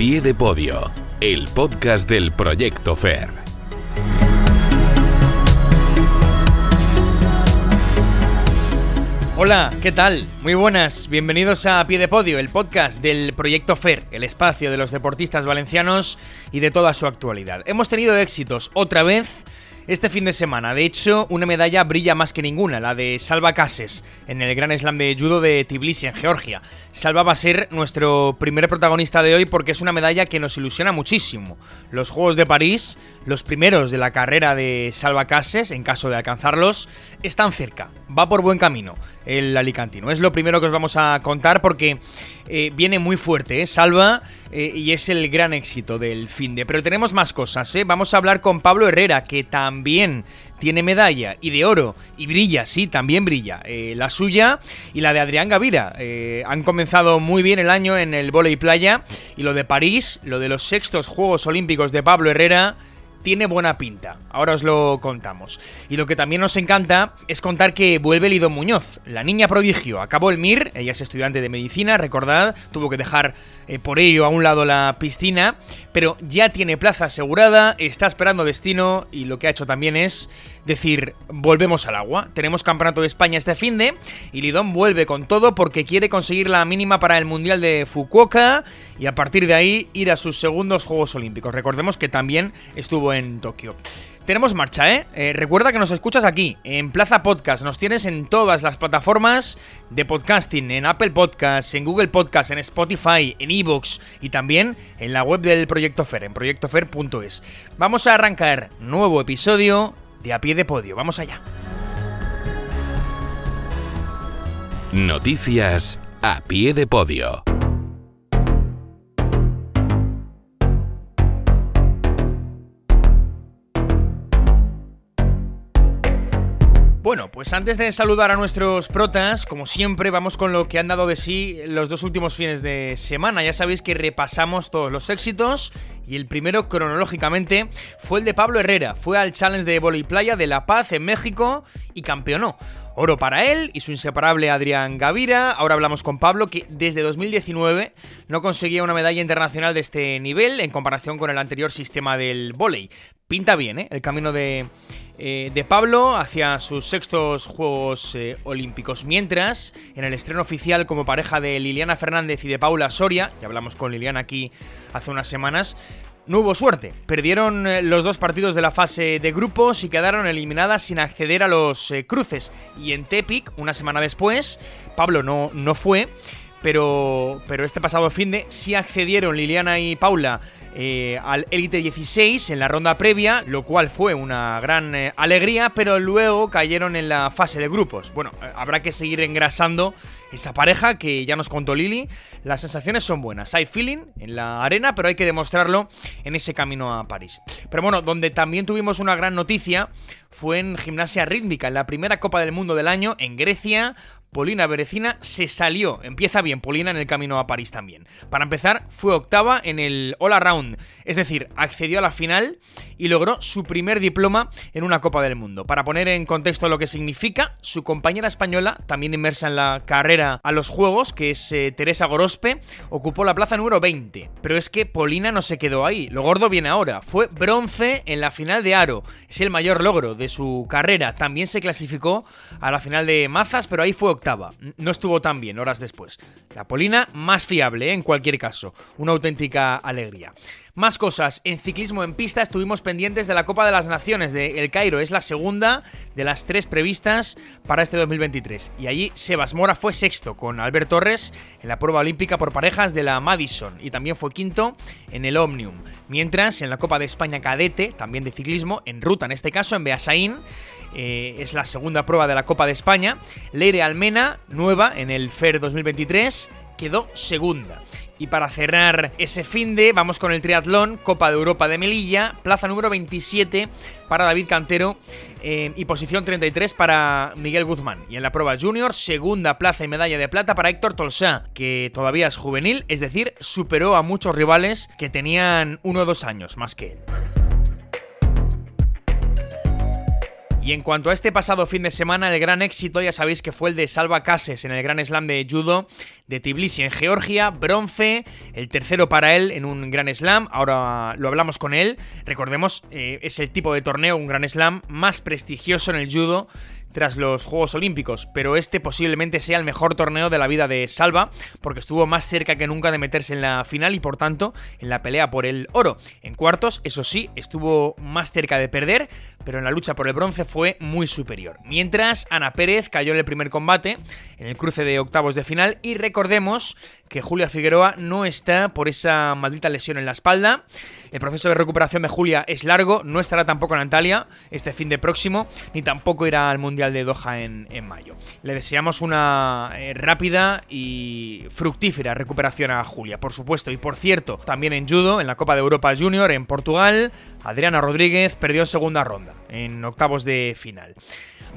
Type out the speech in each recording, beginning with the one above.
pie de podio, el podcast del Proyecto FER. Hola, ¿qué tal? Muy buenas, bienvenidos a Pie de Podio, el podcast del Proyecto FER, el espacio de los deportistas valencianos y de toda su actualidad. Hemos tenido éxitos otra vez este fin de semana. De hecho, una medalla brilla más que ninguna, la de Salva Cases, en el Gran Slam de Judo de Tbilisi, en Georgia. Salva va a ser nuestro primer protagonista de hoy porque es una medalla que nos ilusiona muchísimo. Los Juegos de París, los primeros de la carrera de Salva Cases, en caso de alcanzarlos, están cerca. Va por buen camino el alicantino. Es lo primero que os vamos a contar porque eh, viene muy fuerte, ¿eh? Salva, eh, y es el gran éxito del fin de. Pero tenemos más cosas, ¿eh? Vamos a hablar con Pablo Herrera, que también tiene medalla y de oro y brilla, sí, también brilla. La suya y la de Adrián Gavira. han comenzado muy bien el año en el volei playa y lo de París, lo de los sextos Juegos Olímpicos de Pablo Herrera tiene buena pinta. Ahora os lo contamos. Y lo que también nos encanta es contar que vuelve Lido Muñoz, la niña prodigio. Acabó el MIR, ella es estudiante de medicina, recordad, tuvo que dejar eh, por ello a un lado la piscina, pero ya tiene plaza asegurada, está esperando destino y lo que ha hecho también es decir, volvemos al agua. Tenemos Campeonato de España este fin de y Lidón vuelve con todo porque quiere conseguir la mínima para el Mundial de Fukuoka y a partir de ahí ir a sus segundos Juegos Olímpicos. Recordemos que también estuvo en Tokio. Tenemos marcha, ¿eh? ¿eh? Recuerda que nos escuchas aquí, en Plaza Podcast. Nos tienes en todas las plataformas de podcasting, en Apple Podcasts, en Google Podcasts, en Spotify, en Evox y también en la web del Proyecto Fer, en proyectofer.es. Vamos a arrancar nuevo episodio de A Pie de Podio. Vamos allá. Noticias A Pie de Podio. Bueno, pues antes de saludar a nuestros protas, como siempre, vamos con lo que han dado de sí los dos últimos fines de semana. Ya sabéis que repasamos todos los éxitos y el primero cronológicamente fue el de Pablo Herrera. Fue al Challenge de Voli Playa de La Paz en México y campeonó. Oro para él y su inseparable Adrián Gavira. Ahora hablamos con Pablo, que desde 2019 no conseguía una medalla internacional de este nivel en comparación con el anterior sistema del volei. Pinta bien, ¿eh? El camino de, eh, de Pablo hacia sus sextos Juegos eh, Olímpicos. Mientras, en el estreno oficial como pareja de Liliana Fernández y de Paula Soria, que hablamos con Liliana aquí hace unas semanas, no hubo suerte. Perdieron eh, los dos partidos de la fase de grupos y quedaron eliminadas sin acceder a los cruces. Y en Tepic, una semana después, Pablo no, no fue pero, pero este pasado fin de sí accedieron Liliana y Paula eh, al Elite 16 en la ronda previa, lo cual fue una gran eh, alegría, pero luego cayeron en la fase de grupos. Bueno, eh, habrá que seguir engrasando esa pareja que ya nos contó Lili. Las sensaciones son buenas, hay feeling en la arena, pero hay que demostrarlo en ese camino a París. Pero bueno, donde también tuvimos una gran noticia fue en gimnasia rítmica, en la primera Copa del Mundo del año en Grecia. Polina Berecina se salió. Empieza bien Polina en el camino a París también. Para empezar, fue octava en el All Around, es decir, accedió a la final y logró su primer diploma en una Copa del Mundo. Para poner en contexto lo que significa, su compañera española, también inmersa en la carrera a los Juegos, que es eh, Teresa Gorospe, ocupó la plaza número 20. Pero es que Polina no se quedó ahí, lo gordo viene ahora. Fue bronce en la final de Aro, es el mayor logro de su carrera. También se clasificó a la final de Mazas, pero ahí fue no estuvo tan bien horas después. La Polina más fiable, ¿eh? en cualquier caso. Una auténtica alegría. Más cosas, en ciclismo en pista estuvimos pendientes de la Copa de las Naciones de El Cairo, es la segunda de las tres previstas para este 2023. Y allí Sebas Mora fue sexto con Albert Torres en la prueba olímpica por parejas de la Madison y también fue quinto en el Omnium. Mientras en la Copa de España cadete, también de ciclismo, en ruta en este caso en Beasaín, eh, es la segunda prueba de la Copa de España. Leire Almena, nueva en el FER 2023, quedó segunda. Y para cerrar ese fin de, vamos con el triatlón, Copa de Europa de Melilla, plaza número 27 para David Cantero eh, y posición 33 para Miguel Guzmán. Y en la prueba junior, segunda plaza y medalla de plata para Héctor Tolsá, que todavía es juvenil, es decir, superó a muchos rivales que tenían uno o dos años más que él. Y en cuanto a este pasado fin de semana, el gran éxito ya sabéis que fue el de Salva Cases en el Gran Slam de Judo de Tbilisi en Georgia, bronce, el tercero para él en un Gran Slam, ahora lo hablamos con él, recordemos, eh, es el tipo de torneo, un Gran Slam más prestigioso en el judo tras los Juegos Olímpicos, pero este posiblemente sea el mejor torneo de la vida de Salva, porque estuvo más cerca que nunca de meterse en la final y por tanto en la pelea por el oro. En cuartos, eso sí, estuvo más cerca de perder, pero en la lucha por el bronce fue muy superior. Mientras Ana Pérez cayó en el primer combate, en el cruce de octavos de final, y recordemos que Julia Figueroa no está por esa maldita lesión en la espalda. El proceso de recuperación de Julia es largo, no estará tampoco en Antalya este fin de próximo, ni tampoco irá al Mundial de Doha en, mayo. Le deseamos una eh, rápida y fructífera recuperación a Julia, por supuesto. Y por cierto, también en judo, en la Copa de Europa Junior en Portugal, Adriana Rodríguez perdió en segunda ronda, en octavos de final.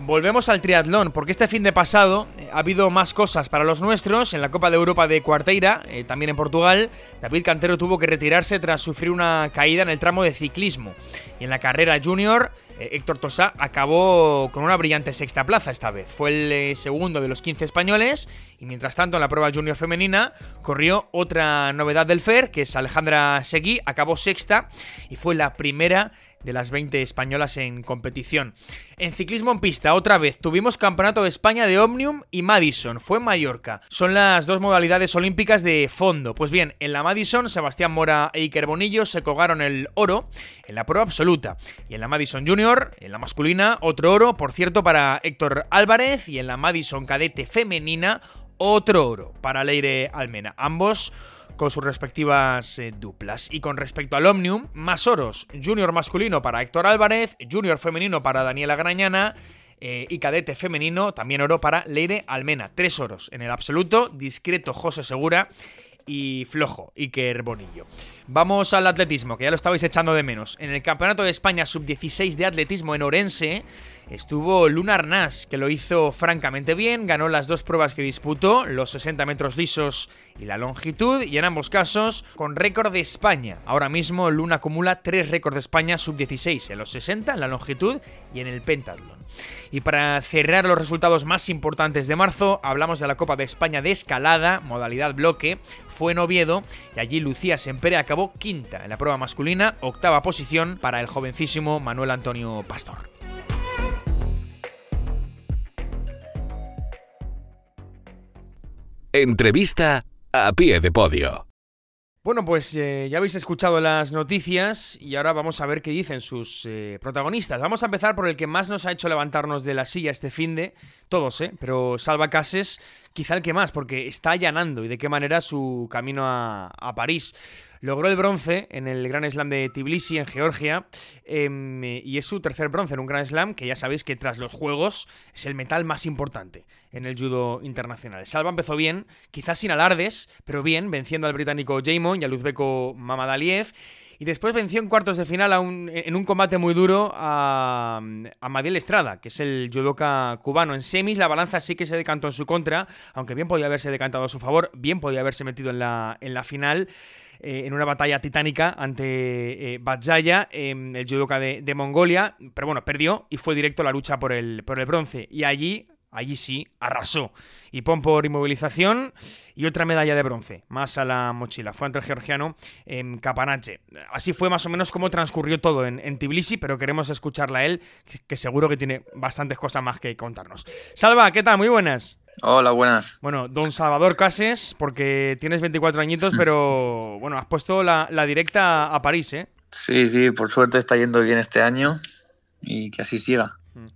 Volvemos al triatlón, porque este fin de pasado eh, ha habido más cosas para los nuestros. En la Copa de Europa de Cuarteira, eh, también en Portugal, David Cantero tuvo que retirarse tras sufrir una caída en el tramo de ciclismo. Y en la carrera junior, eh, Héctor Tosá acabó con una brillante sexta plaza esta vez. Fue el segundo de los 15 españoles y mientras tanto en la prueba junior femenina corrió otra novedad del FER, que es Alejandra Seguí, acabó sexta y fue la primera de las 20 españolas en competición. En ciclismo en pista, otra vez, tuvimos Campeonato de España de Omnium y Madison, fue en Mallorca. Son las dos modalidades olímpicas de fondo. Pues bien, en la Madison, Sebastián Mora e Iker Bonillo se colgaron el oro en la prueba absoluta. Y en la Madison Junior, en la masculina, otro oro, por cierto, para Héctor Álvarez. Y en la Madison cadete femenina, otro oro para Leire Almena. Ambos con sus respectivas eh, duplas. Y con respecto al Omnium, más oros, junior masculino para Héctor Álvarez, junior femenino para Daniela Grañana. Eh, y cadete femenino, también oro para Leire Almena. Tres oros en el absoluto, discreto José Segura y flojo Iker Bonillo. Vamos al atletismo, que ya lo estabais echando de menos. En el Campeonato de España Sub-16 de Atletismo en Orense estuvo Luna Arnaz, que lo hizo francamente bien, ganó las dos pruebas que disputó, los 60 metros lisos y la longitud, y en ambos casos con récord de España. Ahora mismo Luna acumula tres récords de España sub-16, en los 60, en la longitud y en el pentatlón. Y para cerrar los resultados más importantes de marzo, hablamos de la Copa de España de escalada, modalidad bloque, fue en Oviedo, y allí Lucía Sempere acabó quinta en la prueba masculina, octava posición para el jovencísimo Manuel Antonio Pastor. Entrevista a pie de podio. Bueno, pues eh, ya habéis escuchado las noticias y ahora vamos a ver qué dicen sus eh, protagonistas. Vamos a empezar por el que más nos ha hecho levantarnos de la silla este fin de todos, ¿eh? Pero Salva Cases, quizá el que más, porque está allanando y de qué manera su camino a, a París. Logró el bronce en el Gran Slam de Tbilisi, en Georgia, em, y es su tercer bronce en un Gran Slam, que ya sabéis que tras los Juegos es el metal más importante en el judo internacional. Salva empezó bien, quizás sin alardes, pero bien, venciendo al británico Jamon y al uzbeco Mamadaliev. Y después venció en cuartos de final en un combate muy duro a, a Madiel Estrada, que es el judoka cubano. En semis la balanza sí que se decantó en su contra, aunque bien podía haberse decantado a su favor, bien podía haberse metido en la, en la final. Eh, en una batalla titánica ante eh, Badzaya, em, el judoka de, Mongolia, pero bueno, perdió y fue directo a la lucha por el, por el bronce. Y allí, allí sí, arrasó. Y pon por inmovilización y otra medalla de bronce, más a la mochila. Fue ante el georgiano en Capanache. Así fue más o menos como transcurrió todo en, en Tbilisi, pero queremos escucharla a él, que seguro que tiene bastantes cosas más que contarnos. Salva, ¿qué tal? Muy buenas. Hola, buenas. Bueno, don Salvador Cases, porque tienes 24 añitos, pero bueno, has puesto la, directa a París, ¿eh? Sí, sí, por suerte está yendo bien este año y que así siga. Mm.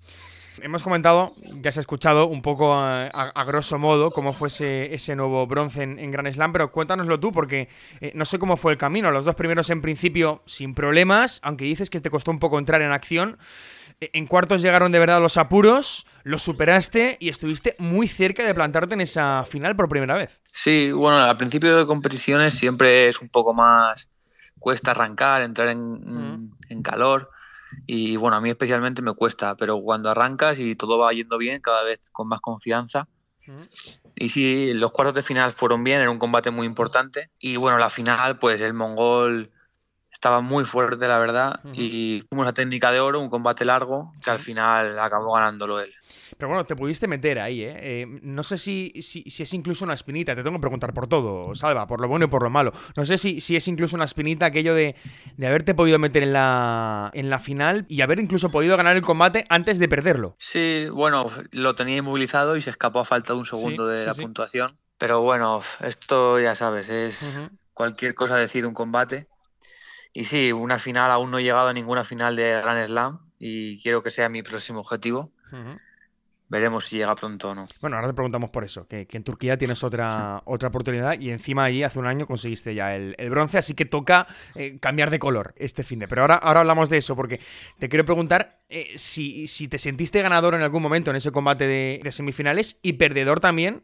Hemos comentado, ya se ha escuchado un poco a, grosso modo cómo fue ese, nuevo bronce en, en, Grand Slam, pero cuéntanoslo tú, porque eh, no sé cómo fue el camino. Los dos primeros en principio sin problemas, aunque dices que te costó un poco entrar en acción. En cuartos llegaron de verdad los apuros, los superaste y estuviste muy cerca de plantarte en esa final por primera vez. Sí, bueno, al principio de competiciones siempre es un poco más cuesta arrancar, entrar en, calor y bueno, a mí especialmente me cuesta, pero cuando arrancas y todo va yendo bien, cada vez con más confianza. Y sí, los cuartos de final fueron bien, era un combate muy importante. Y bueno, la final, pues el mongol estaba muy fuerte, la verdad, y fuimos a técnica de oro, un combate largo, que al final acabó ganándolo él. Pero bueno, te pudiste meter ahí, ¿eh? eh no sé si, si, es incluso una espinita, te tengo que preguntar por todo, Salva, por lo bueno y por lo malo. No sé si, si es incluso una espinita aquello de, de, haberte podido meter en la, en la final y haber incluso podido ganar el combate antes de perderlo. Sí, bueno, lo tenía inmovilizado y se escapó a falta de un segundo de la puntuación. Pero bueno, esto ya sabes, es cualquier cosa decir un combate. Y sí, una final, aún no he llegado a ninguna final de Grand Slam y quiero que sea mi próximo objetivo. Veremos si llega pronto o no. Bueno, ahora te preguntamos por eso, que, en Turquía tienes otra, otra oportunidad y encima allí hace un año conseguiste ya el, bronce, así que toca eh, cambiar de color este fin de. Pero ahora, ahora hablamos de eso, porque te quiero preguntar eh, si, si, te sentiste ganador en algún momento en ese combate de semifinales y perdedor también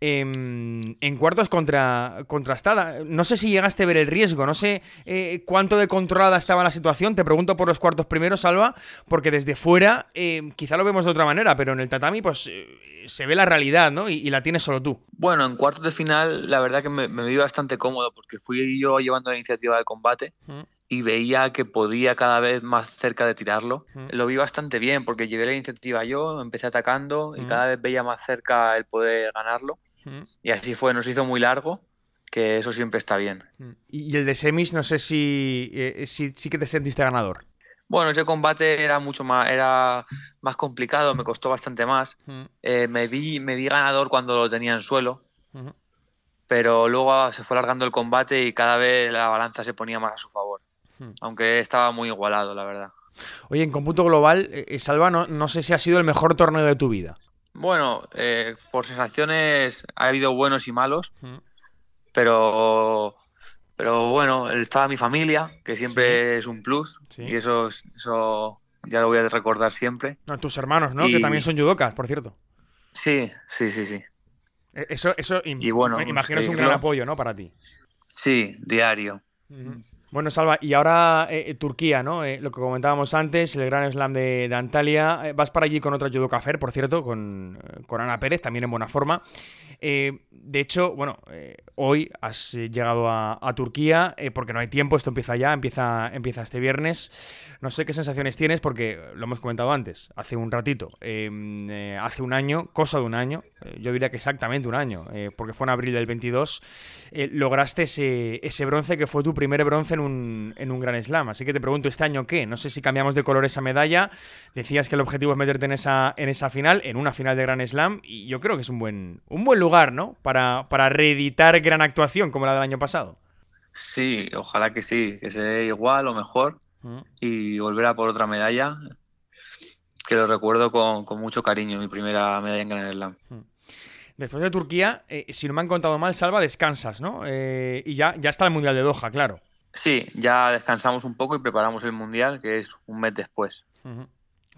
en, cuartos contra, contrastada. No sé si llegaste a ver el riesgo, no sé eh, cuánto de controlada estaba la situación. Te pregunto por los cuartos primeros, Salva, porque desde fuera eh, quizá lo vemos de otra manera, pero en el tatami pues eh, se ve la realidad, ¿no? Y, la tienes solo tú. Bueno, en cuartos de final la verdad que me, vi bastante cómodo porque fui yo llevando la iniciativa del combate. y veía que podía cada vez más cerca de tirarlo. Lo vi bastante bien porque llevé la iniciativa yo, empecé atacando y cada vez veía más cerca el poder ganarlo. Y así fue, nos hizo muy largo, que eso siempre está bien. Y el de semis, no sé si, eh, sí que te sentiste ganador. Bueno, ese combate era mucho más, era más complicado, me costó bastante más. Eh, me vi, me vi ganador cuando lo tenía en suelo, pero luego se fue alargando el combate y cada vez la balanza se ponía más a su favor. Aunque estaba muy igualado, la verdad. Oye, en cómputo global, eh, Salva, no, no sé si ha sido el mejor torneo de tu vida. Bueno, eh, por sensaciones ha habido buenos y malos, pero pero bueno, estaba mi familia, que siempre es un plus, y eso, eso ya lo voy a recordar siempre. tus hermanos, ¿no? Que también son judocas, por cierto. Sí, sí, sí, sí. E, eso, eso y bueno, imagino es un gran apoyo, ¿no? Para ti. Sí, diario. Bueno, Salva, y ahora eh, eh, Turquía, ¿no? Eh, lo que comentábamos antes, el Gran Slam de, Antalya. vas para allí con otro judoka por cierto, con, con, Ana Pérez, también en buena forma. de hecho, bueno, hoy has llegado a, Turquía porque no hay tiempo, esto empieza ya, empieza, empieza este viernes. No sé qué sensaciones tienes porque lo hemos comentado antes, hace un ratito, em, hace un año, cosa de un año, yo diría que exactamente un año, porque fue en abril del 22, lograste ese, ese bronce que fue tu primer bronce en un, en un Gran Slam. Así que te pregunto, ¿este año qué? No sé si cambiamos de color esa medalla. Decías que el objetivo es meterte en esa, en esa final, en una final de Gran Slam, y yo creo que es un buen, un buen lugar, ¿no? Para, para reeditar gran actuación como la del año pasado. Sí, ojalá que sí, que sea igual o mejor y volver a por otra medalla, que lo recuerdo con, mucho cariño, mi primera medalla en Gran Slam. Después de Turquía, eh, si no me han contado mal, Salva, descansas, ¿no? Eh, y ya, ya está el Mundial de Doha, claro. Sí, ya descansamos un poco y preparamos el Mundial, que es un mes después.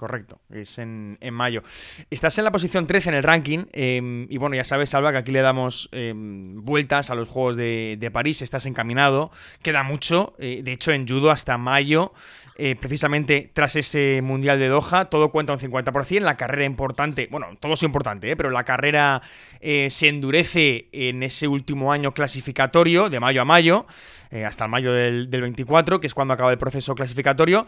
Correcto, es en, mayo. Estás en la posición 13 en el ranking em, y bueno, ya sabes, Salva, que aquí le damos em, vueltas a los Juegos de, París, estás encaminado, queda mucho, eh, de hecho en judo hasta mayo, eh, precisamente tras ese Mundial de Doha, todo cuenta un 50%, la carrera importante, bueno, todo es importante, eh, pero la carrera se endurece en ese último año clasificatorio, de mayo a mayo. Hasta el mayo del, 24, que es cuando acaba el proceso clasificatorio.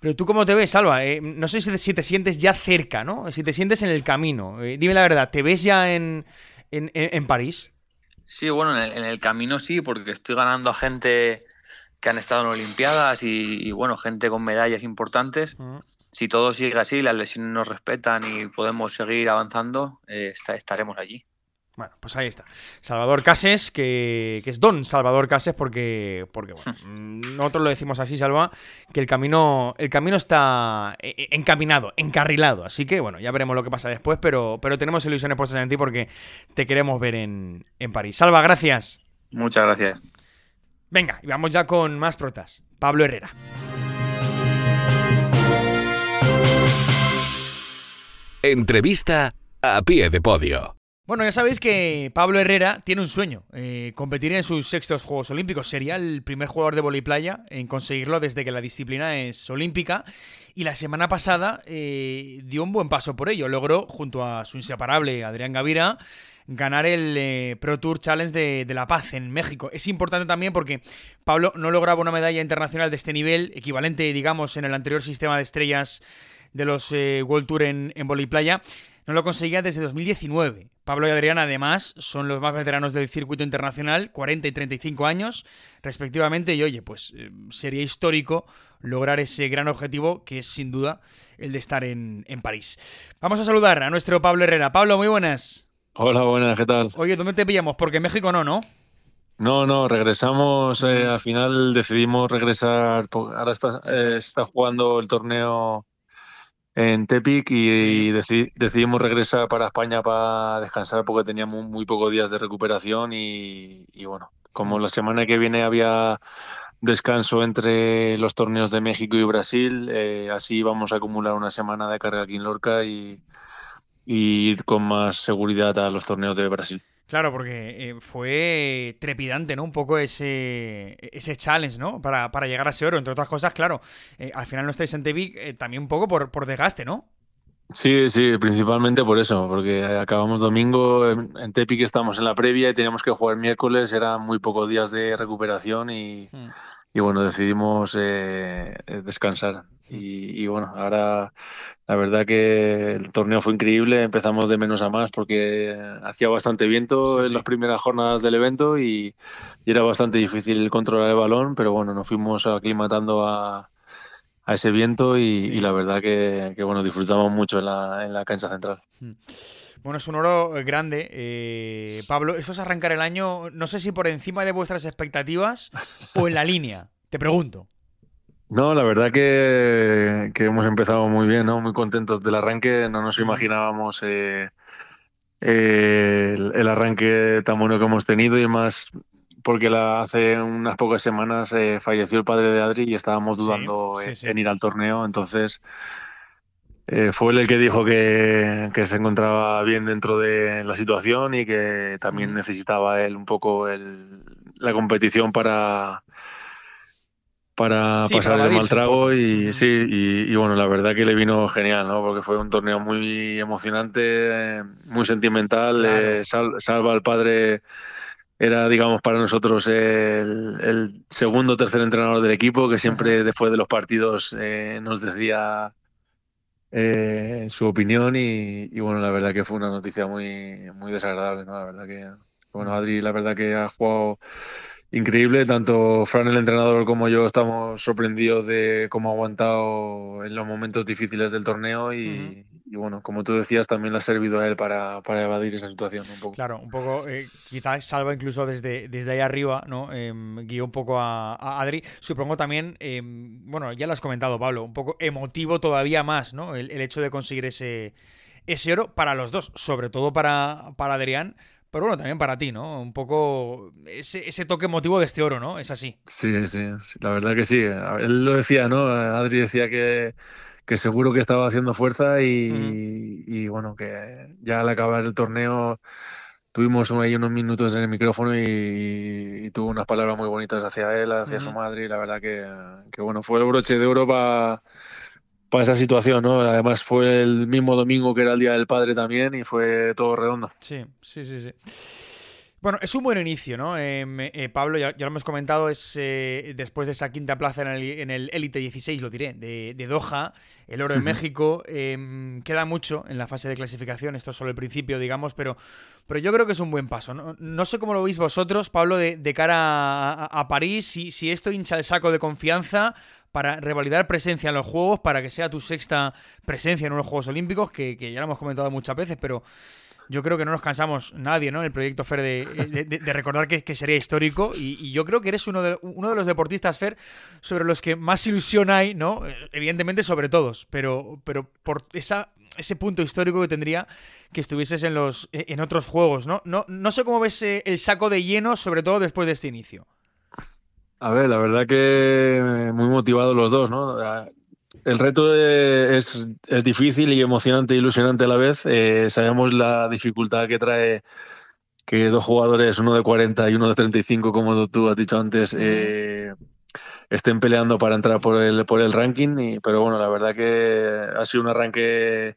Pero tú cómo te ves, Salva? Eh, no sé si te, sientes ya cerca, ¿no? Si te sientes en el camino. Eh, dime la verdad, ¿te ves ya en, en, París? Sí, bueno, en el, camino sí, porque estoy ganando a gente que han estado en Olimpiadas y, bueno, gente con medallas importantes. Si todo sigue así, las lesiones nos respetan y podemos seguir avanzando, estaremos allí. Bueno, pues ahí está. Salvador Cases, que, es Don Salvador Cases, porque, porque bueno, nosotros lo decimos así, Salva, que el camino, el camino está eh, eh, encaminado, encarrilado. Así que bueno, ya veremos lo que pasa después, pero, pero tenemos ilusiones puestas en ti porque te queremos ver en, en París. Salva, gracias. Muchas gracias. Venga, y vamos ya con más protas. Pablo Herrera. Entrevista a pie de podio. Bueno, ya sabéis que Pablo Herrera tiene un sueño, eh, competir en sus sextos Juegos Olímpicos. Sería el primer jugador de voleibol playa en conseguirlo desde que la disciplina es olímpica. Y la semana pasada eh, dio un buen paso por ello. Logró, junto a su inseparable Adrián Gavira, ganar el eh, Pro Tour Challenge de, La Paz en México. Es importante también porque Pablo no lograba una medalla internacional de este nivel, equivalente, digamos, en el anterior sistema de estrellas de los World Tour en, en Playa. No lo conseguía desde 2019. Pablo y Adrián, además, son los más veteranos del circuito internacional, 40 y 35 años, respectivamente. Y oye, pues eh, sería histórico lograr ese gran objetivo que es sin duda el de estar en, en París. Vamos a saludar a nuestro Pablo Herrera. Pablo, muy buenas. Hola, buenas, ¿qué tal? Oye, ¿dónde te pillamos? Porque en México no, ¿no? No, no, regresamos, eh, al final decidimos regresar, ahora está, eh, está jugando el torneo en Tepic y, decidimos regresar para España para descansar porque teníamos muy pocos días de recuperación y, bueno, como la semana que viene había descanso entre los torneos de México y Brasil, eh, así vamos a acumular una semana de carga aquí en Lorca y, y ir con más seguridad a los torneos de Brasil. Claro, porque eh, fue trepidante, ¿no? Un poco ese, ese challenge, ¿no? Para, para llegar a ese oro. Entre otras cosas, claro, eh, al final no estáis en Tepic eh, también un poco por, por desgaste, ¿no? Sí, sí, principalmente por eso, porque acabamos domingo, en, Tepic estamos en la previa y teníamos que jugar miércoles, eran muy pocos días de recuperación y, hmm. Y bueno, decidimos descansar. Y, bueno, ahora la verdad que el torneo fue increíble, empezamos de menos a más porque hacía bastante viento en las primeras jornadas del evento y, era bastante difícil controlar el balón, pero bueno, nos fuimos aclimatando a, a ese viento y, la verdad que, bueno, disfrutamos mucho en la, en la cancha central. Hmm. Bueno, es un oro grande. Eh, Pablo, ¿eso es arrancar el año, no sé si por encima de vuestras expectativas o en la línea? Te pregunto. No, la verdad que, hemos empezado muy bien, ¿no? Muy contentos del arranque. No nos imaginábamos eh, el, arranque tan bueno que hemos tenido y más porque la, hace unas pocas semanas eh, falleció el padre de Adri y estábamos dudando en, ir al torneo. Entonces eh, fue él el que dijo que, se encontraba bien dentro de la situación y que también necesitaba él un poco el, la competición para para pasar el mal trago y sí, y, bueno, la verdad que le vino genial, ¿no? Porque fue un torneo muy emocionante, muy sentimental. Eh, Salva el padre era, digamos, para nosotros el, segundo o tercer entrenador del equipo, que siempre después de los partidos eh, nos decía eh, su opinión y, bueno, la verdad que fue una noticia muy, muy desagradable, ¿no? La verdad que, bueno, Adri, la verdad que ha jugado increíble. Tanto Fran, el entrenador, como yo estamos sorprendidos de cómo ha aguantado en los momentos difíciles del torneo y, bueno, como tú decías, también le ha servido a él para, evadir esa situación un poco. Claro, un poco, eh, quizás salva incluso desde, desde ahí arriba, ¿no? Em, guió un poco a, Adri. Supongo también, em, bueno, ya lo has comentado, Pablo, un poco emotivo todavía más, ¿no? El, el hecho de conseguir ese, ese oro para los dos, sobre todo para, para Adrián pero bueno, también para ti, ¿no? Un poco ese, ese toque emotivo de este oro, ¿no? Es así. Sí, sí, la verdad que sí. Él lo decía, ¿no? Adri decía que, que seguro que estaba haciendo fuerza y, y, bueno, que ya al acabar el torneo tuvimos ahí unos minutos en el micrófono y, tuvo unas palabras muy bonitas hacia él, hacia su madre y la verdad que, que bueno, fue el broche de oro para para esa situación, ¿no? Además fue el mismo domingo que era el Día del Padre también y fue todo redondo. Sí, sí, sí, sí. Bueno, es un buen inicio, ¿no? Em, eh, Pablo, ya, lo hemos comentado, es eh, después de esa quinta plaza en el, Elite 16, lo diré, de, Doha, el oro en México. Em, queda mucho en la fase de clasificación, esto es solo el principio, digamos, pero, pero yo creo que es un buen paso. No, sé cómo lo veis vosotros, Pablo, de, cara a, París, si, si esto hincha el saco de confianza para revalidar presencia en los Juegos, para que sea tu sexta presencia en unos Juegos Olímpicos, que, ya lo hemos comentado muchas veces, pero yo creo que no nos cansamos nadie, ¿no? El proyecto Fer de, recordar que, sería histórico y, yo creo que eres uno de, uno de los deportistas, Fer, sobre los que más ilusión hay, ¿no? Evidentemente sobre todos, pero, pero por ese punto histórico que tendría que estuvieses en, los, en otros juegos, ¿no? No, no sé cómo ves eh, el saco de lleno, sobre todo después de este inicio. A ver, la verdad que muy motivados los dos, ¿no? El reto es, es difícil y emocionante e ilusionante a la vez. Eh, sabemos la dificultad que trae que dos jugadores, uno de 40 y uno de 35, como tú has dicho antes, eh, estén peleando para entrar por el, por el ranking. pero bueno, la verdad que ha sido un arranque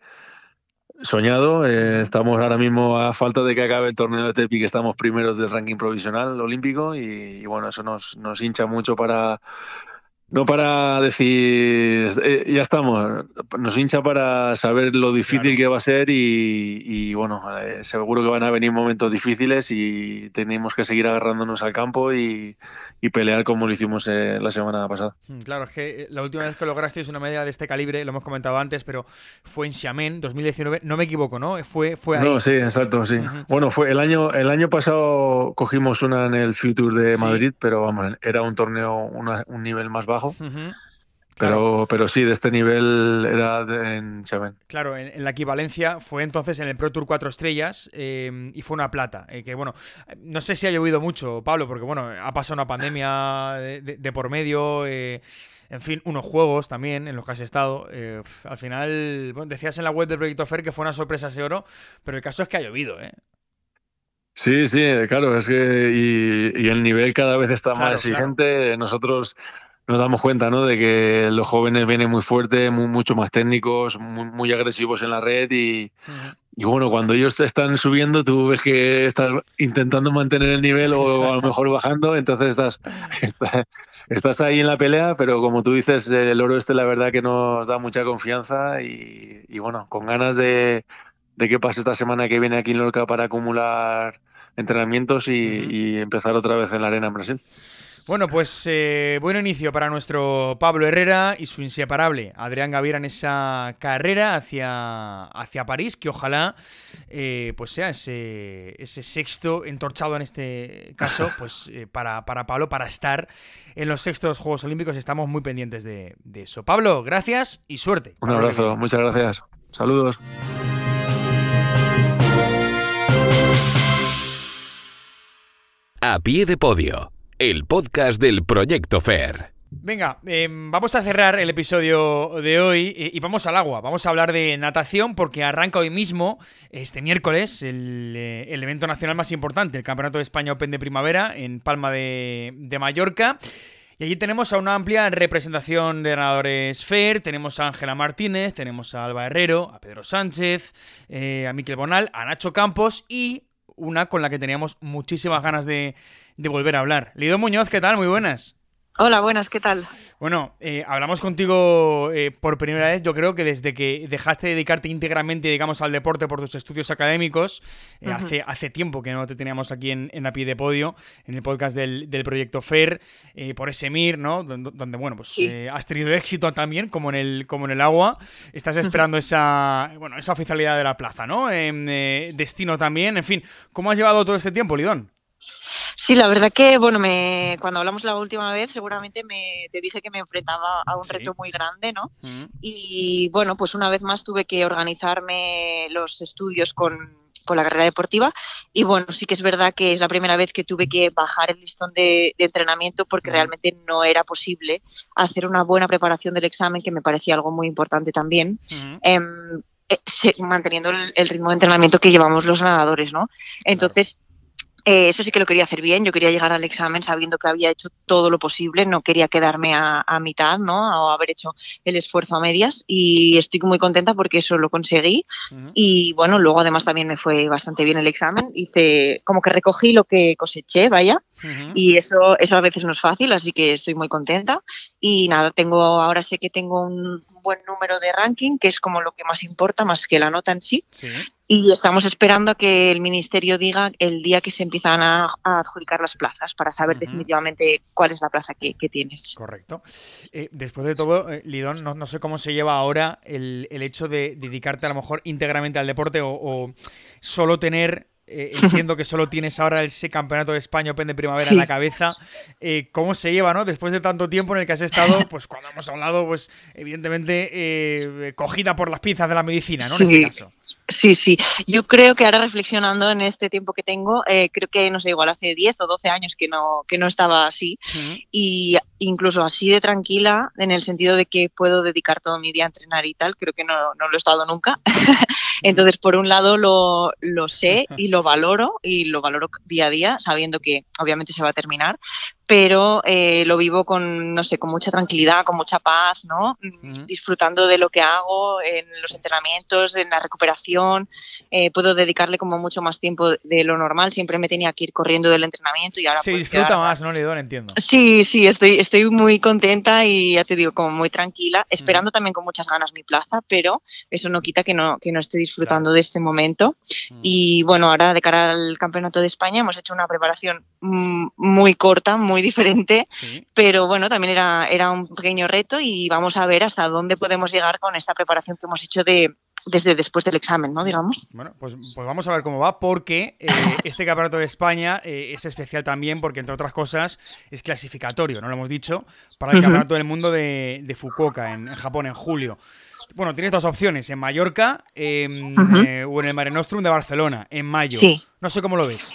soñado. Eh, estamos ahora mismo a falta de que acabe el torneo de Tepi, que estamos primeros del ranking provisional olímpico y, bueno, eso nos, nos hincha mucho para no para decir, eh, ya estamos, nos hincha para saber lo difícil que va a ser y, bueno, eh, seguro que van a venir momentos difíciles y tenemos que seguir agarrándonos al campo y, pelear como lo hicimos eh, la semana pasada. Mm, claro, es que la última vez que lograsteis una media de este calibre, lo hemos comentado antes, pero fue en Xiamen 2019, no me equivoco, ¿no? Fue, fue ahí. No, sí, exacto, sí. Bueno, fue el año, el año pasado cogimos una en el Future de Madrid, pero vamos, era un torneo, un nivel más bajo pero, pero sí, de este nivel era en Chaven. Claro, en, la equivalencia fue entonces en el Pro Tour 4 estrellas em, y fue una plata. Eh, que bueno, no sé si ha llovido mucho, Pablo, porque bueno, ha pasado una pandemia de, por medio. Eh, en fin, unos juegos también en los que has estado. Eh, al final, decías en la web del Proyecto Fer que fue una sorpresa ese oro, pero el caso es que ha llovido, ¿eh? Sí, sí, claro, es que y, el nivel cada vez está más exigente. Nosotros nos damos cuenta ¿no? de que los jóvenes vienen muy fuertes, muy, mucho más técnicos, muy, agresivos en la red y, y, bueno, cuando ellos están subiendo tú ves que estás intentando mantener el nivel o a lo mejor bajando, entonces estás, estás, ahí en la pelea, pero como tú dices, el oro este la verdad que nos da mucha confianza y, y bueno, con ganas de, de qué pase esta semana que viene aquí en Lorca para acumular entrenamientos y, y empezar otra vez en la arena en Brasil. Bueno, pues eh, buen inicio para nuestro Pablo Herrera y su inseparable Adrián Gaviera en esa carrera hacia, hacia París, que ojalá eh, pues sea ese, ese, sexto entorchado en este caso, pues eh, para, para, Pablo, para estar en los sextos Juegos Olímpicos. Estamos muy pendientes de, de eso. Pablo, gracias y suerte. Un abrazo, muchas gracias. Saludos. A pie de podio el podcast del Proyecto FAIR. Venga, em, vamos a cerrar el episodio de hoy y, vamos al agua. Vamos a hablar de natación porque arranca hoy mismo, este miércoles, el, eh, evento nacional más importante, el Campeonato de España Open de Primavera en Palma de, Mallorca. Y allí tenemos a una amplia representación de nadadores FAIR. Tenemos a Ángela Martínez, tenemos a Alba Herrero, a Pedro Sánchez, eh, a Miquel Bonal, a Nacho Campos y una con la que teníamos muchísimas ganas de, de volver a hablar. Lido Muñoz, ¿qué tal? Muy buenas. Hola, buenas, ¿qué tal? Bueno, eh, hablamos contigo eh, por primera vez, yo creo que desde que dejaste de dedicarte íntegramente, digamos, al deporte por tus estudios académicos, eh, hace, hace tiempo que no te teníamos aquí en, en, a pie de podio, en el podcast del, proyecto FAIR, por ese MIR, ¿no? Donde, bueno, pues has tenido éxito también, como en el, como en el agua. Estás esperando esa, bueno, esa oficialidad de la plaza, ¿no? destino también, en fin, ¿cómo has llevado todo este tiempo, Lidón? Sí, la verdad que, bueno, me, cuando hablamos la última vez, seguramente me, te dije que me enfrentaba a un reto muy grande, ¿no? Mm. Y bueno, pues una vez más tuve que organizarme los estudios con, con la carrera deportiva. Y bueno, sí que es verdad que es la primera vez que tuve que bajar el listón de, entrenamiento porque mm. realmente no era posible hacer una buena preparación del examen, que me parecía algo muy importante también. Mm. Em, eh, manteniendo el, ritmo de entrenamiento que llevamos los nadadores, ¿no? Entonces, eh, eso sí que lo quería hacer bien. Yo quería llegar al examen sabiendo que había hecho todo lo posible. No quería quedarme a, mitad, ¿no? O haber hecho el esfuerzo a medias. Y estoy muy contenta porque eso lo conseguí. Y bueno, luego además también me fue bastante bien el examen. Hice como que recogí lo que coseché, vaya. Y eso, eso a veces no es fácil, así que estoy muy contenta. Y nada, tengo, ahora sé que tengo un buen número de ranking, que es como lo que más importa, más que la nota en sí. Y estamos esperando a que el ministerio diga el día que se empiezan a, adjudicar las plazas para saber definitivamente cuál es la plaza que, tienes. Correcto. Eh, después de todo, eh, Lidón, no, sé cómo se lleva ahora el, hecho de dedicarte a lo mejor íntegramente al deporte o solo tener eh, entiendo que solo tienes ahora ese campeonato de España Open de primavera en la cabeza. Eh, ¿Cómo se lleva, no? Después de tanto tiempo en el que has estado, pues cuando hemos hablado, pues evidentemente eh, cogida por las pinzas de la medicina, ¿no? En este caso. Sí, sí. Yo creo que ahora reflexionando en este tiempo que tengo, eh, creo que no sé, igual hace 10 o 12 años que no, que no estaba así. Y incluso así de tranquila, en el sentido de que puedo dedicar todo mi día a entrenar y tal, creo que no, no lo he estado nunca. Entonces, por un lado lo, lo sé y lo valoro y lo valoro día a día, sabiendo que obviamente se va a terminar, pero eh, lo vivo con, no sé, con mucha tranquilidad, con mucha paz, ¿no? Disfrutando de lo que hago en los entrenamientos, en la recuperación. Eh, puedo dedicarle como mucho más tiempo de lo normal. Siempre me tenía que ir corriendo del entrenamiento y ahora. Se disfruta más, ¿no, Lidón? Entiendo. Sí, sí, estoy, estoy muy contenta y ya te digo, como muy tranquila, esperando también con muchas ganas mi plaza, pero eso no quita que no, que no esté disfrutando de este momento. Y bueno, ahora de cara al Campeonato de España hemos hecho una preparación mm, muy corta, muy diferente, pero bueno, también era, era un pequeño reto y vamos a ver hasta dónde podemos llegar con esta preparación que hemos hecho de, desde después del examen, ¿no? Digamos. Bueno, pues, pues vamos a ver cómo va, porque eh, este campeonato de España eh, es especial también porque, entre otras cosas, es clasificatorio, no lo hemos dicho, para el campeonato del mundo de, Fukuoka, en, Japón, en julio. Bueno, tienes dos opciones, en Mallorca eh, o en el Mare Nostrum de Barcelona, en mayo. No sé cómo lo ves.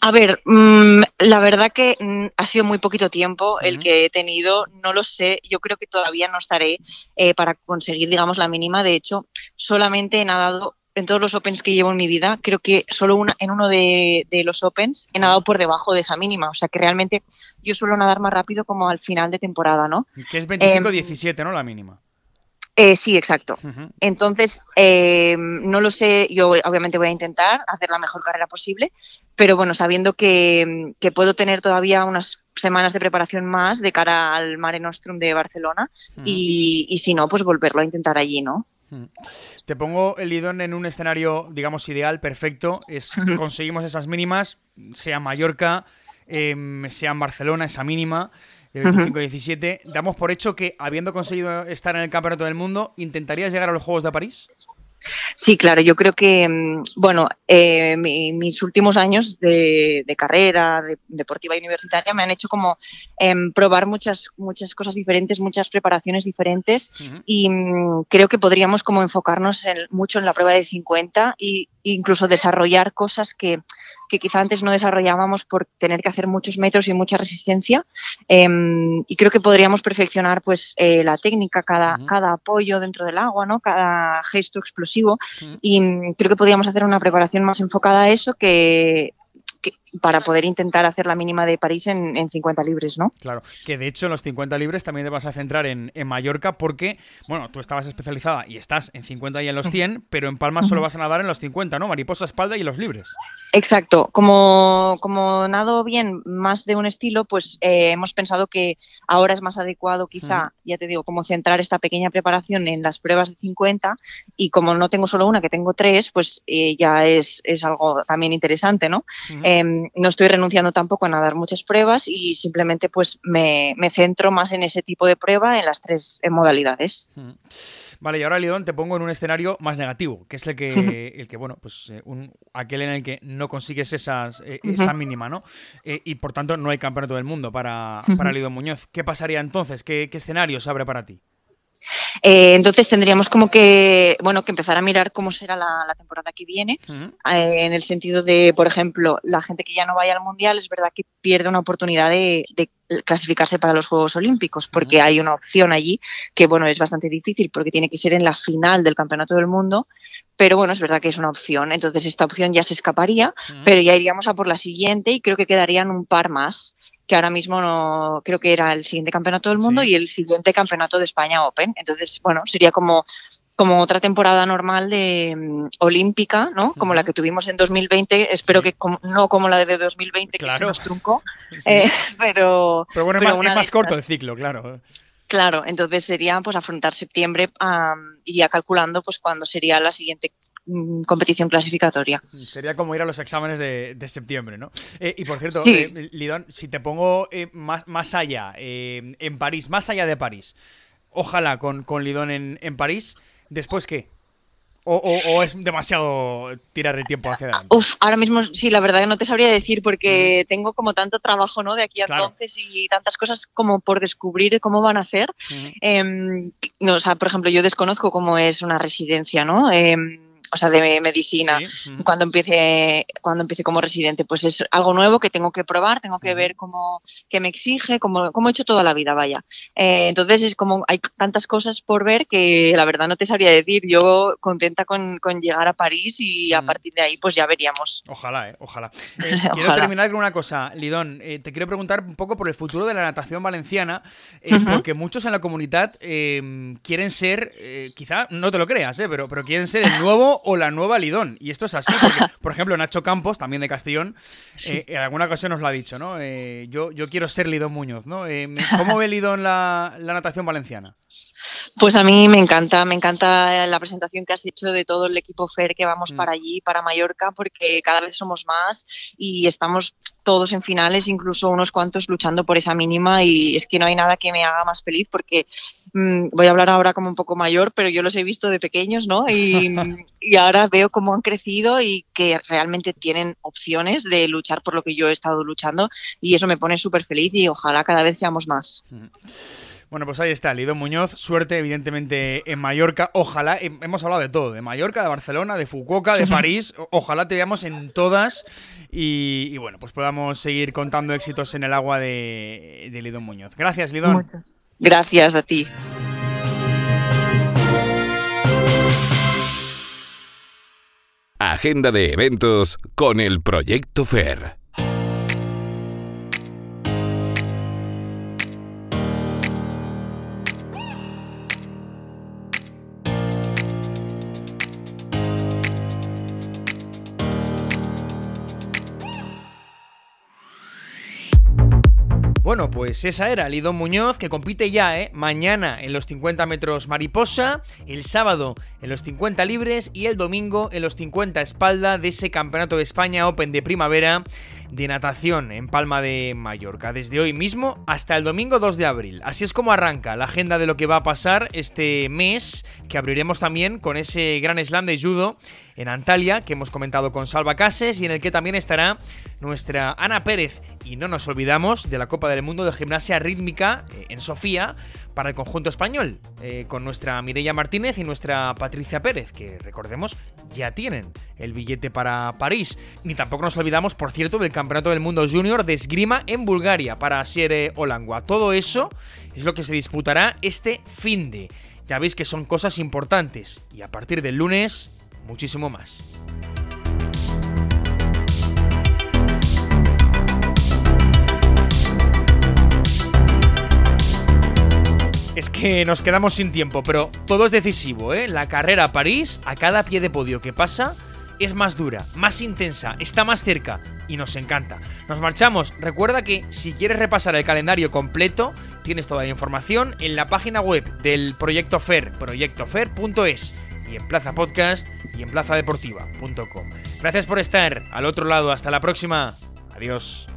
A ver, mm, la verdad que mm, ha sido muy poquito tiempo el que he tenido, no lo sé, yo creo que todavía no estaré eh, para conseguir, digamos, la mínima. De hecho, solamente he nadado en todos los Opens que llevo en mi vida, creo que solo una, en uno de, los Opens he nadado por debajo de esa mínima. O sea que realmente yo suelo nadar más rápido como al final de temporada, ¿no? Que es 25-17, em, ¿no? La mínima. Eh, sí, exacto. Entonces, eh, no lo sé, yo obviamente voy a intentar hacer la mejor carrera posible, pero bueno, sabiendo que, puedo tener todavía unas semanas de preparación más de cara al Mare Nostrum de Barcelona y, si no, pues volverlo a intentar allí, ¿no? Te pongo el Lidón en un escenario, digamos, ideal, perfecto. Es conseguimos esas mínimas, sea Mallorca, em, sea en Barcelona, esa mínima de 25-17. Damos por hecho que, habiendo conseguido estar en el Campeonato del Mundo, ¿intentarías llegar a los Juegos de París? Sí, claro, yo creo que, mm, bueno, eh, mis últimos años de, carrera deportiva y universitaria me han hecho como em, probar muchas, muchas cosas diferentes, muchas preparaciones diferentes y mm, creo que podríamos como enfocarnos mucho en la prueba de 50 e incluso desarrollar cosas que, que quizá antes no desarrollábamos por tener que hacer muchos metros y mucha resistencia. Em, y creo que podríamos perfeccionar pues eh, la técnica, cada, cada apoyo dentro del agua, ¿no? cada gesto explosivo. Y mm, creo que podríamos hacer una preparación más enfocada a eso que para poder intentar hacer la mínima de París en, 50 libres, ¿no? Claro, que de hecho en los 50 libres también te vas a centrar en, Mallorca porque, bueno, tú estabas especializada y estás en 50 y en los 100, pero en Palma solo vas a nadar en los 50, ¿no? Mariposa, espalda y los libres. Exacto, como, como nado bien más de un estilo, pues eh, hemos pensado que ahora es más adecuado quizá, ya te digo, como centrar esta pequeña preparación en las pruebas de 50 y como no tengo solo una, que tengo tres, pues eh, ya es, es, algo también interesante, ¿no? No estoy renunciando tampoco a nadar muchas pruebas y simplemente pues me, centro más en ese tipo de prueba en las tres modalidades. Vale, y ahora, Lidón, te pongo en un escenario más negativo, que es el que, el que bueno, pues eh, aquel en el que no consigues esas, eh, esa mínima, ¿no? Eh, y por tanto no hay campeonato del mundo para, para Lidón Muñoz. ¿Qué pasaría entonces? ¿Qué, qué escenario se abre para ti? Eh, entonces tendríamos como que, bueno, que empezar a mirar cómo será la, temporada que viene, eh, en el sentido de, por ejemplo, la gente que ya no vaya al Mundial es verdad que pierde una oportunidad de, clasificarse para los Juegos Olímpicos, porque hay una opción allí que, bueno, es bastante difícil porque tiene que ser en la final del Campeonato del Mundo, pero bueno, es verdad que es una opción, entonces esta opción ya se escaparía, pero ya iríamos a por la siguiente y creo que quedarían un par más que ahora mismo no creo que era el siguiente campeonato del mundo y el siguiente campeonato de España Open. Entonces, bueno, sería como como otra temporada normal de mm, olímpica, ¿no? Como la que tuvimos en 2020, espero que no como la de 2020 que se nos truncó, eh, pero pero bueno, es más, corto el ciclo, claro. Claro, entonces sería pues afrontar septiembre y ya calculando pues cuándo sería la siguiente Mm, competición clasificatoria. Sería como ir a los exámenes de, septiembre, ¿no? Eh, y por cierto, eh, Lidón, si te pongo eh, más, más, allá, en París, más allá de París, ojalá con, con Lidón en, en París, ¿después qué? O, es demasiado tirar el tiempo hacia adelante? Uf, ahora mismo sí, la verdad que no te sabría decir porque tengo como tanto trabajo ¿no? de aquí a entonces y tantas cosas como por descubrir cómo van a ser. Em, no, o sea, por ejemplo, yo desconozco cómo es una residencia, ¿no? Em, o sea, de medicina, cuando empiece cuando empiece como residente, pues es algo nuevo que tengo que probar, tengo que ver cómo que me exige, como, como he hecho toda la vida, vaya. Eh, entonces es como hay tantas cosas por ver que la verdad no te sabría decir. Yo contenta con, con llegar a París y a partir de ahí pues ya veríamos. Ojalá, eh, ojalá. Eh, quiero terminar con una cosa, Lidón. Te quiero preguntar un poco por el futuro de la natación valenciana, porque muchos en la comunidad em, quieren ser, quizá no te lo creas, pero, pero quieren ser el nuevo o la nueva Lidón. Y esto es así, porque, por ejemplo, Nacho Campos, también de Castellón, en alguna ocasión nos lo ha dicho, ¿no? yo, yo quiero ser Lidón Muñoz, ¿no? ¿Cómo ve Lidón la, la natación valenciana? Pues a mí me encanta, me encanta la presentación que has hecho de todo el equipo FER que vamos mm. para allí, para Mallorca, porque cada vez somos más y estamos todos en finales, incluso unos cuantos luchando por esa mínima y es que no hay nada que me haga más feliz porque mm, voy a hablar ahora como un poco mayor, pero yo los he visto de pequeños, ¿no? Y, y ahora veo cómo han crecido y que realmente tienen opciones de luchar por lo que yo he estado luchando y eso me pone súper feliz y ojalá cada vez seamos más. Mm. Bueno, pues ahí está, Lido Muñoz. Suerte, evidentemente, en Mallorca. Ojalá, hemos hablado de todo, de Mallorca, de Barcelona, de Fukuoka, de París. Ojalá te veamos en todas y, bueno, pues podamos seguir contando éxitos en el agua de, de Lidón Muñoz. Gracias, Lidón. Gracias a ti. Agenda de eventos con el Proyecto FER. Pues esa era Lidón Muñoz, que compite ya, ¿eh? Mañana en los 50 metros mariposa, el sábado en los 50 libres y el domingo en los 50 espalda de ese Campeonato de España Open de primavera de natación en Palma de Mallorca, desde hoy mismo hasta el domingo 2 de abril. Así es como arranca la agenda de lo que va a pasar este mes, que abriremos también con ese gran slam de judo en Antalya, que hemos comentado con Salva Cases y en el que también estará nuestra Ana Pérez. Y no nos olvidamos de la Copa del Mundo de Gimnasia Rítmica eh, en Sofía para el conjunto español, eh, con nuestra Mireia Martínez y nuestra Patricia Pérez, que recordemos ya tienen el billete para París. Ni tampoco nos olvidamos, por cierto, del Campeonato del Mundo Junior de Esgrima en Bulgaria para Siere Olangua. Todo eso es lo que se disputará este fin de. Ya veis que son cosas importantes y a partir del lunes muchísimo más. Es que nos quedamos sin tiempo, pero todo es decisivo, ¿eh? La carrera a París, a cada pie de podio que pasa, es más dura, más intensa, está más cerca y nos encanta. Nos marchamos. Recuerda que si quieres repasar el calendario completo, tienes toda la información en la página web del Proyecto FER, proyectofer.es y en Plaza Podcast y en plazadeportiva.com. Gracias por estar al otro lado. Hasta la próxima. Adiós.